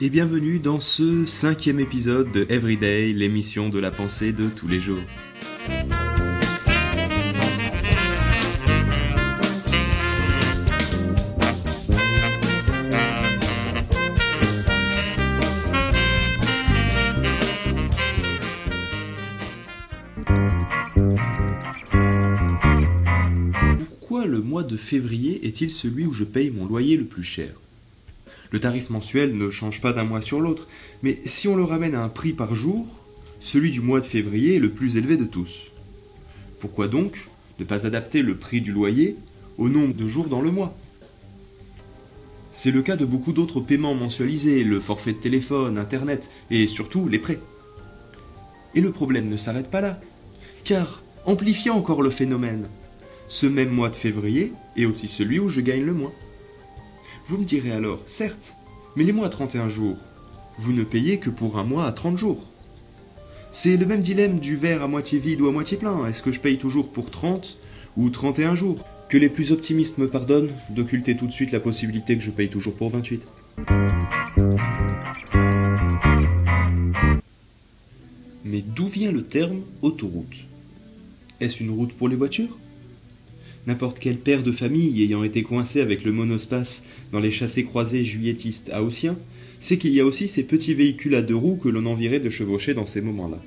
et bienvenue dans ce cinquième épisode de Everyday, l'émission de la pensée de tous les jours. Pourquoi le mois de février est-il celui où je paye mon loyer le plus cher? Le tarif mensuel ne change pas d'un mois sur l'autre, mais si on le ramène à un prix par jour, celui du mois de février est le plus élevé de tous. Pourquoi donc ne pas adapter le prix du loyer au nombre de jours dans le mois? C'est le cas de beaucoup d'autres paiements mensualisés, le forfait de téléphone, Internet et surtout les prêts. Et le problème ne s'arrête pas là, car, amplifiant encore le phénomène, ce même mois de février est aussi celui où je gagne le moins. Vous me direz alors, certes, mais les mois à 31 jours, vous ne payez que pour un mois à 30 jours. C'est le même dilemme du verre à moitié vide ou à moitié plein. Est-ce que je paye toujours pour 30 ou 31 jours? Que les plus optimistes me pardonnent d'occulter tout de suite la possibilité que je paye toujours pour 28. Mais d'où vient le terme autoroute? Est-ce une route pour les voitures? N'importe quel père de famille ayant été coincé avec le monospace dans les chassés croisés juilletistes haussiens sait qu'il y a aussi ces petits véhicules à deux roues que l'on envirait de chevaucher dans ces moments-là.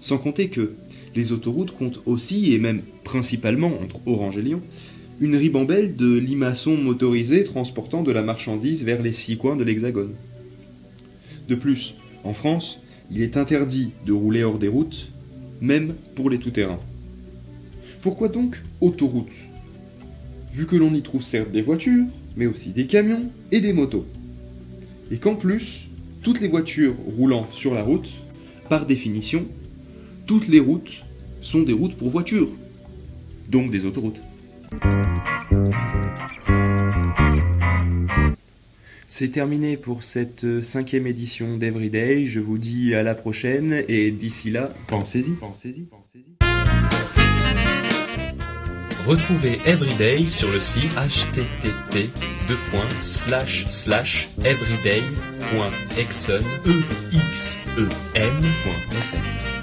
Sans compter que les autoroutes comptent aussi, et même principalement entre Orange et Lyon, une ribambelle de limaçons motorisés transportant de la marchandise vers les six coins de l'Hexagone. De plus, en France, il est interdit de rouler hors des routes, même pour les tout-terrains. Pourquoi donc autoroute? Vu que l'on y trouve certes des voitures, mais aussi des camions et des motos. Et qu'en plus, toutes les voitures roulant sur la route, par définition, toutes les routes sont des routes pour voitures, donc des autoroutes. C'est terminé pour cette cinquième édition d'Everyday. Je vous dis à la prochaine et d'ici là, pensez-y, pensez-y, pensez-y. Retrouvez Everyday sur le site http://everyday.exen.fr.